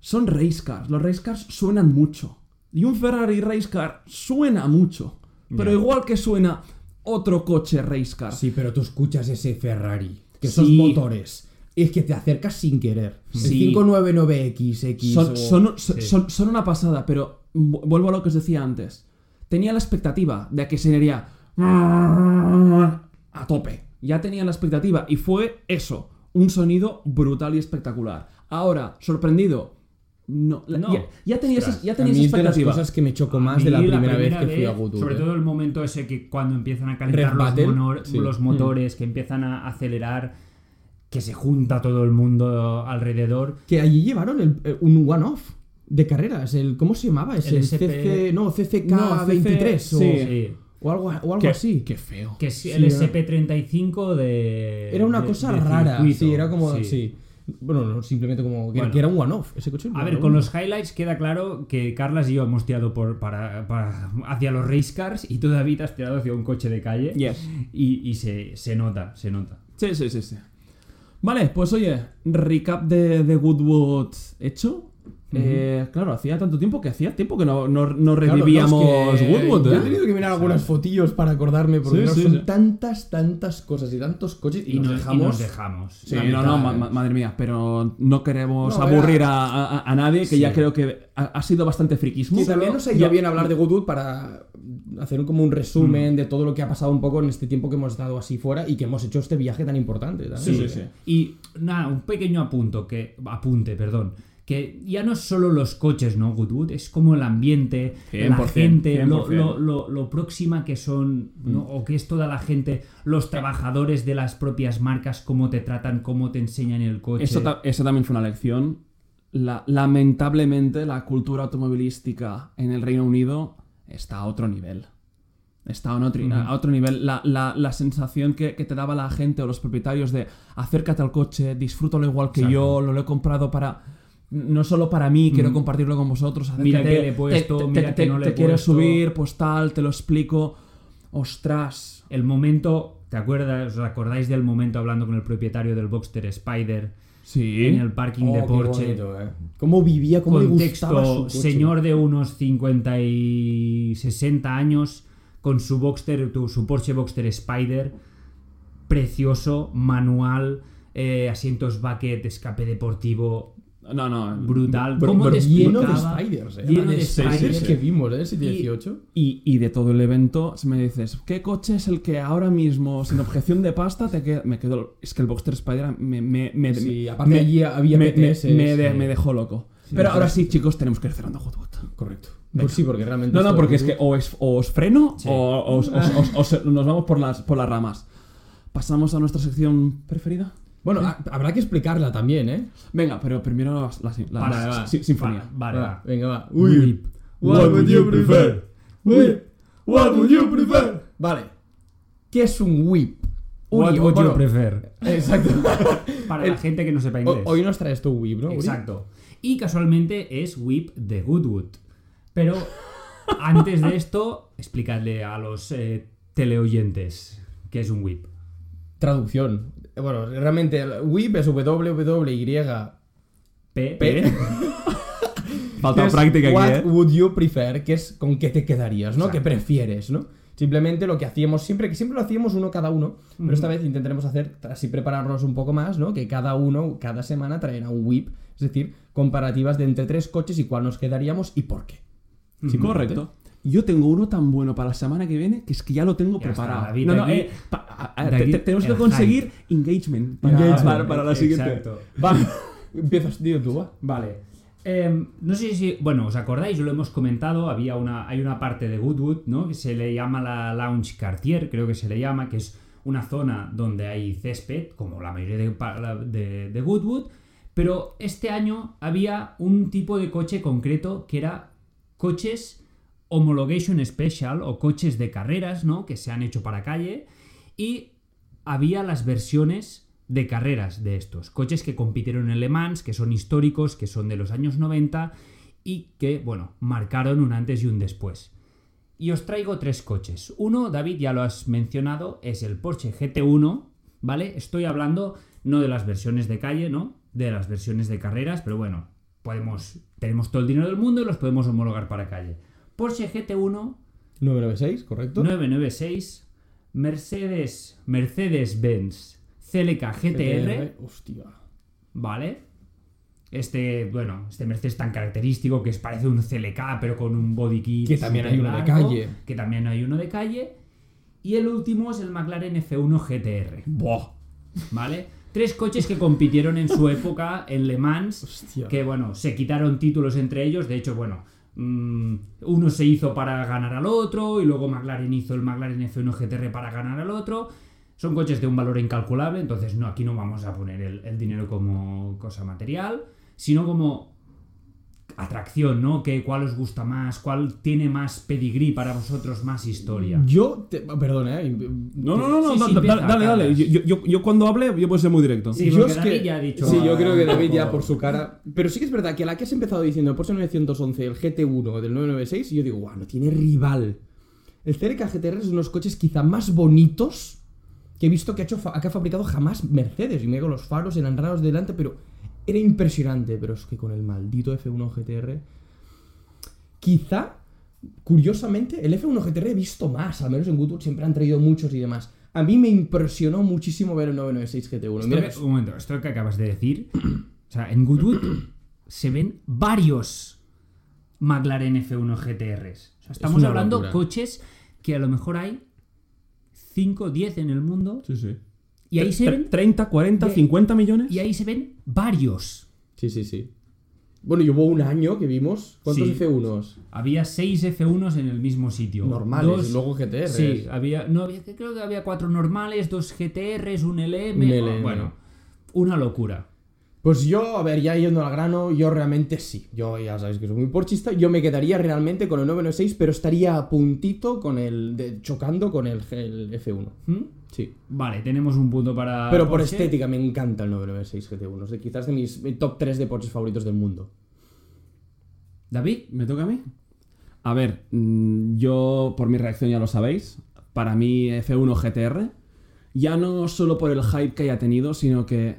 Son race cars. Los race cars suenan mucho. Y un Ferrari race car suena mucho. Pero igual que suena otro coche race car. Sí, pero tú escuchas ese Ferrari, que Sí. esos motores, es que te acercas sin querer. Sí. El 599XX Son, o- son, son- sí. son- son una pasada, pero vu- vuelvo a lo que os decía antes. Tenía la expectativa de que sería a tope. Ya tenía la expectativa y fue eso, un sonido brutal y espectacular. Ahora, sorprendido. No, la- No. Ya, ya tenía esa, ya A tenía mí esa es de las cosas que me chocó A más de la primera, vez que fui a Goodwood. Sobre ¿eh? todo el momento ese que cuando empiezan a calentar los, Battle, monor- sí. los motores, que empiezan a acelerar, que se junta todo el mundo alrededor. Que allí llevaron el- eh, un one-off de carreras. El, ¿Cómo se llamaba? ese? El CC, no, No, CCK23 CC, o, sí. Sí. o algo, o algo Qué- así. Qué feo. Que es Sí, el era- SP35 de. Era una de- cosa de rara. circuito, Sí, era como. Sí. Bueno, no, simplemente como. Que, Bueno. que era un one-off. Ese coche. A ver, con los highlights queda claro que Carlas y yo hemos tirado por, para, para- hacia los race cars y tú, David, has tirado hacia un coche de calle. Yes. Y, y se, se nota, se nota. Sí, sí, sí, sí. Vale, pues oye, recap de, de Goodwood hecho. Eh, claro, hacía tanto tiempo que hacía tiempo que no, no, no Claro, revivíamos no, es que Goodwood, Yo he ¿eh? tenido que mirar algunas fotillos para acordarme porque Sí, son sí. tantas, tantas cosas y tantos coches y, Y, nos, y dejamos. nos dejamos. Sí, La no, mitad, no, ma- ma- madre mía, pero no queremos No, aburrir a, a- a nadie, que Sí. ya creo que ha, ha sido bastante friquismo. Sí, también nos ha ido bien hablar de Goodwood para hacer como un resumen de todo lo que ha pasado un poco en este tiempo que hemos estado así fuera y que hemos hecho este viaje tan importante. también. Sí, sí, sí. Y nada, un pequeño apunto que, apunte, perdón. Que ya no es solo los coches, ¿no? Goodwood, es como el ambiente, la 100%, gente, lo, 100%. lo, lo- lo próxima que son, ¿no? O que es toda la gente, los trabajadores de las propias marcas, cómo te tratan, cómo te enseñan el coche. Eso, ta- eso también fue una lección. La- lamentablemente, la cultura automovilística en el Reino Unido está a otro nivel. Está a otro, a otro nivel. La, la- la sensación que, que te daba la gente o los propietarios de acércate al coche, disfrútalo igual que Exacto. yo, lo he comprado para. No solo para mí, quiero compartirlo con vosotros. Mira que le he puesto, te, te- mira te- que no le te he quieres puesto. subir, pues tal, te lo explico. Ostras. El momento, ¿te acuerdas? ¿Os acordáis del momento hablando con el propietario del Boxster Spider Sí. en el parking Oh, de qué Porsche? bonito, eh. Cómo vivía, cómo le gustaba su Contexto, señor de unos 50 y 60 años con su Boxster, su Porsche Boxster Spider, precioso, manual, eh, asientos bucket, escape deportivo, No, no. brutal. br- ¿Cómo br- te Lleno de spiders, eh. Lleno de Sí, sí, spiders. sí. que vimos, ¿eh? 718. Y, y de todo el evento, si me dices, ¿qué coche es el que ahora mismo, sin objeción de pasta, te queda? Me quedo. Es que el Boxster Spider me. me, me Sí, aparte me- allí había me, me- PTS, me de- sí. me dejó loco. Pero ahora sí, chicos, tenemos que ir cerrando Goodwood. Correcto. Venga. Pues sí, porque realmente. No, no, porque es que o, es- o os freno o, os- os- os- os- nos vamos por las, por las ramas. ¿Pasamos a nuestra sección preferida? Bueno, ha- habrá que explicarla también, ¿eh? Venga, pero primero la, Vale, la va. si- sinfonía. Vale, Va, va. Venga, va. Whip. What would you prefer? Whip. What would you prefer? Vale. ¿Qué es un whip? What Uri, would you prefer? Exacto. Para la gente que no sepa inglés. Hoy nos traes tu whip, ¿no? Uri? Exacto. Y casualmente es Whip de Goodwood. Pero antes de esto, explicadle a los eh, teleoyentes qué es un Whip. Traducción. Bueno, realmente el whip es WWY. P. P. Falta es práctica What aquí, ¿eh? would you prefer? Que es con qué te quedarías, ¿no? Exacto. ¿Qué prefieres, no? Simplemente lo que hacíamos siempre, que siempre lo hacíamos uno cada uno, pero esta vez intentaremos hacer, así prepararnos un poco más, ¿no? Que cada uno, cada semana traerá un whip, es decir, comparativas de entre tres coches y cuál nos quedaríamos y por qué. Correcto. Yo tengo uno tan bueno para la semana que viene que es que ya lo tengo Ya preparado. está, David, no, no, aquí- eh, pa- a- a- David, te- te- tenemos que conseguir engagement para, Engagement, para- para la siguiente. Exacto. Empiezas, tío, tú, va. Vale. Em, no sé si, bueno, os acordáis, lo hemos comentado, había una, hay una parte de Goodwood, ¿no? Que se le llama la Lounge Cartier, creo que se le llama, que es una zona donde hay césped, como la mayoría de, de, de Goodwood, pero este año había un tipo de coche concreto que era coches homologation special o coches de carreras, ¿no? Que se han hecho para calle y había las versiones de carreras de estos. Coches que compitieron en Le Mans, que son históricos, que son de los años 90 y que, bueno, marcaron un antes y un después. Y os traigo tres coches. Uno, David, ya lo has mencionado, es el Porsche GT1, ¿vale? Estoy hablando no de las versiones de calle, ¿no? De las versiones de carreras, pero bueno, podemos, tenemos todo el dinero del mundo y los podemos homologar para calle. Porsche GT1 996, ¿correcto? 996 Mercedes Mercedes-Benz CLK GTR Hostia. ¿vale? Este, bueno, este Mercedes tan característico que es, parece un CLK, pero con un body kit. Que también hay uno de calle. Que también hay uno de calle. Y el último es el McLaren F1 GTR. Buah. ¿Vale? Tres coches que compitieron en su época en Le Mans, Hostia. que bueno, se quitaron títulos entre ellos, de hecho, bueno, uno se hizo para ganar al otro y luego McLaren hizo el McLaren F1 GTR para ganar al otro. Son coches de un valor incalculable, entonces no, aquí no vamos a poner el, el dinero como cosa material, sino como atracción, ¿no? Que, ¿Cuál os gusta más? ¿Cuál tiene más pedigrí para vosotros, más historia? Yo, te, perdona, eh. No, no, no, no, Sí, da- sí, da- empieza, dale, dale. Yo, yo- yo cuando hable, yo puedo ser muy directo. Sí, yo es David que- ya ha dicho, Sí, yo creo que David ya por su cara. Pero sí que es verdad que a la que has empezado diciendo el Porsche 911, el GT1 del 996, yo digo, guau, no tiene rival. El CLK GTR es uno de los coches quizá más bonitos que he visto que ha, hecho, que ha fabricado jamás Mercedes. Y me los faros eran raros delante, pero era impresionante. Pero es que con el maldito F1 GTR, quizá, curiosamente, el F1 GTR he visto más. Al menos en Goodwood siempre han traído muchos y demás. A mí me impresionó muchísimo ver el 996 GT1. Esto Mira, que- un momento, esto que acabas de decir, o sea, en Goodwood se ven varios McLaren F1 GTRs. O sea, estamos una hablando locura. coches que a lo mejor hay 5 o 10 en el mundo Sí, sí. Y ahí se ven 30, 40, de- 50 millones. y ahí se ven varios. Sí, sí, sí. Bueno, y hubo un año que vimos. ¿Cuántos Sí. F1s? Había 6 F1s en el mismo sitio. Normales, Dos- y luego GTRs. Sí, había, no, había, creo que había cuatro normales, dos GTRs, un LM. Un LM. Bueno, una locura. Pues yo, a ver, ya yendo al grano, yo realmente sí. Yo ya sabéis que soy muy porchista. Yo me quedaría realmente con el 996, pero estaría a puntito con el. de- chocando con el, el F1. ¿Mm? Sí. Vale, tenemos un punto para. Pero por Porsche. estética me encanta el 996 GT1. Es de, quizás de mis mi top 3 de porches favoritos del mundo. David, ¿Me toca a mí? A ver, mm, yo por mi reacción ya lo sabéis. Para mí F1 GTR. Ya no solo por el hype que haya tenido, sino que...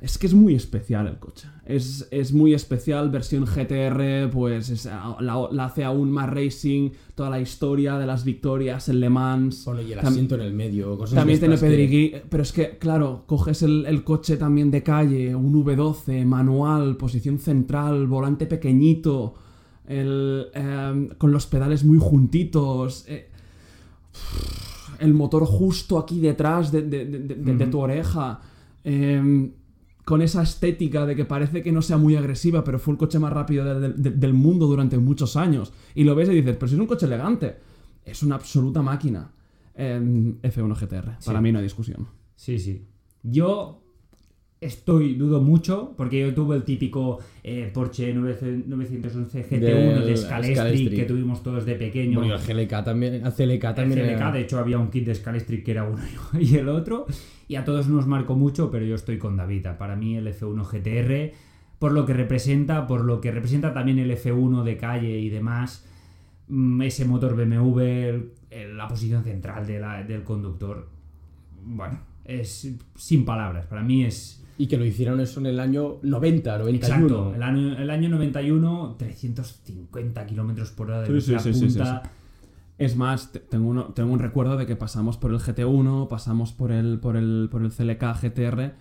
Es que es muy especial el coche. Es, es muy especial, versión GTR, pues es- la, la hace aún más racing, toda la historia de las victorias en Le Mans. Bueno, y el asiento en el medio. Cosas También tiene que- pedigrí, pero es que, claro, coges el, el coche también de calle, un V12, manual, posición central, volante pequeñito, el, em, con los pedales muy juntitos, eh, el motor justo aquí detrás de, de- de- de- de tu oreja, em, con esa estética de que parece que no sea muy agresiva, pero fue el coche más rápido de- de- del mundo durante muchos años. Y lo ves y dices, pero si es un coche elegante, es una absoluta máquina. Em, F1 GTR, para mí no hay discusión. Sí, sí. Yo estoy, dudo mucho, porque yo tuve el típico eh, Porsche 9 911 GT1 de Scalestri Scalestri. que tuvimos todos de pequeño. Bueno, y el GLK también. El CLK también. El era- de hecho, había un kit de Scalestri que era uno y el otro. Y a todos nos marcó mucho, pero yo estoy con David. Para mí el F1 GTR, por lo que representa, por lo que representa también el F1 de calle y demás, mm, ese motor BMW, la posición central de la- del conductor, bueno, es sin palabras. Para mí es... Y que lo hicieron eso en el año 90, 91. Exacto, el año, el año 91, 350 kilómetros por hora de Sí, sí, velocidad sí, sí, sí, punta. Es más, te- tengo, uno- tengo un recuerdo de que pasamos por el GT1, pasamos por el, por el, por el CLK GTR,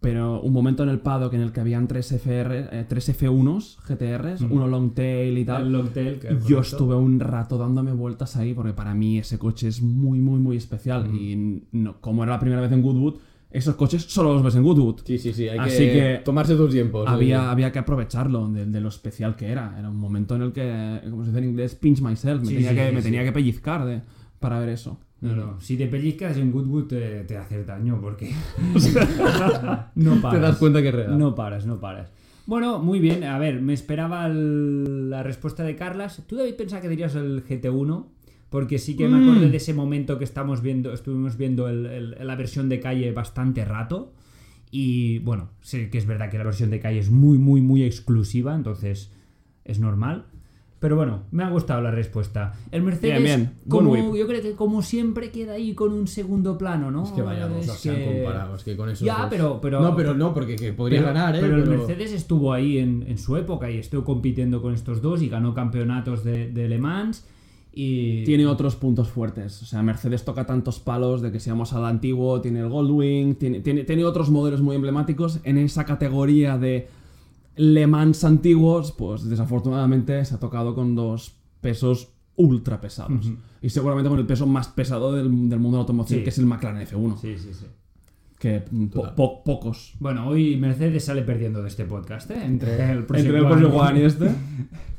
pero un momento en el paddock en el que habían tres, FR, eh, tres F1s GTRs, Mm. uno long tail y tal. El Longtail, que es Yo estuve un rato dándome vueltas ahí porque para mí ese coche es muy, muy, muy especial. Y no, como era la primera vez en Goodwood, esos coches solo los ves en Goodwood. Sí, sí, sí. Hay Así que, que tomarse tus tiempos. había, había que aprovecharlo de, de lo especial que era. Era un momento en el que, como se dice en inglés, pinch myself. Me, Sí, tenía, sí, que, sí, me tenía que pellizcar de- para ver eso. No, no. Si te pellizcas en Goodwood te, te hace daño porque no paras. Te das cuenta que es real. No paras, no paras. Bueno, muy bien. A ver, me esperaba el- la respuesta de Carlas. ¿Tú, David, pensaba que dirías el GT1? Porque sí que me Mm. acordé de ese momento que estamos viendo, estuvimos viendo el- el- la versión de calle bastante rato. Y bueno, sé que es verdad que la versión de calle es muy, muy, muy exclusiva, entonces es normal. Pero bueno, me ha gustado la respuesta. El Mercedes, Bien, bien. como, yo creo que como siempre queda ahí con un segundo plano, ¿no? Es que vaya dos, Es o sea, que- comparados, que con esos Ya, dos- pero- pero- No, pero no, porque que podría pero, ganar, ¿eh? pero el Mercedes estuvo ahí en, en su época y estuvo compitiendo con estos dos y ganó campeonatos de, de Le Mans. Y tiene otros puntos fuertes. O sea, Mercedes toca tantos palos de que seamos al antiguo, tiene el Goldwing, tiene, tiene, tiene otros modelos muy emblemáticos. En esa categoría de Le Mans antiguos, pues desafortunadamente se ha tocado con dos pesos ultra pesados. Y seguramente con el peso más pesado del, del mundo de la automoción, Sí. que es el McLaren F1. Sí, sí, sí. Que po- po- pocos. Bueno, hoy Mercedes sale perdiendo de este podcast, ¿eh? Entre el próximo Entre el One y este.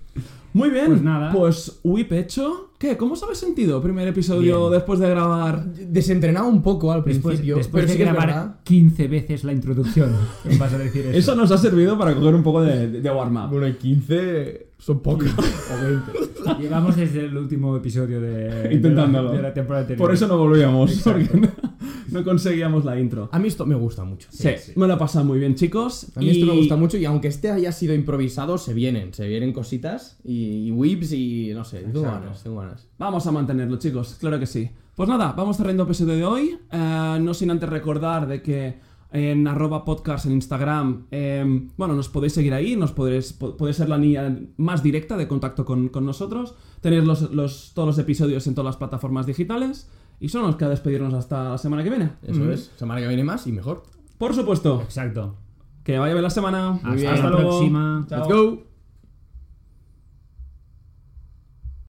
Muy bien. Pues nada. Pues whip hecho. ¿Qué? ¿Cómo os habéis sentido? Primer episodio Bien. después de grabar. Desentrenado un poco al Después, principio, después pero de sí que es grabar verdad. 15 veces la introducción, ¿qué vas a decir eso? Eso nos ha servido para coger un poco de, de warm-up. Bueno, y 15 son pocos. o 20. Llevamos desde el último episodio de, Intentándolo. de, la, de la temporada anterior. Por eso no volvíamos, Exacto. porque no, no conseguíamos la intro. A mí esto me gusta mucho. Sí, me lo he pasado muy bien, chicos. A mí esto y- me gusta mucho y aunque este haya sido improvisado, se vienen, se vienen cositas y, y whips y no sé, tengo ganas, tengo ganas. Vamos a mantenerlo, chicos, claro que sí. Pues nada, vamos cerrando el episodio de hoy. Eh, no sin antes recordar de que en arroba podcast en Instagram, eh, bueno, nos podéis seguir ahí, nos podéis, po- puede ser la línea más directa de contacto con, con nosotros. Tenéis los, los- todos los episodios en todas las plataformas digitales. Y solo nos queda despedirnos hasta la semana que viene. Eso es, semana que viene más y mejor. Por supuesto, Exacto. que vaya bien la semana. Hasta bien. la luego. próxima. Chao. Let's go.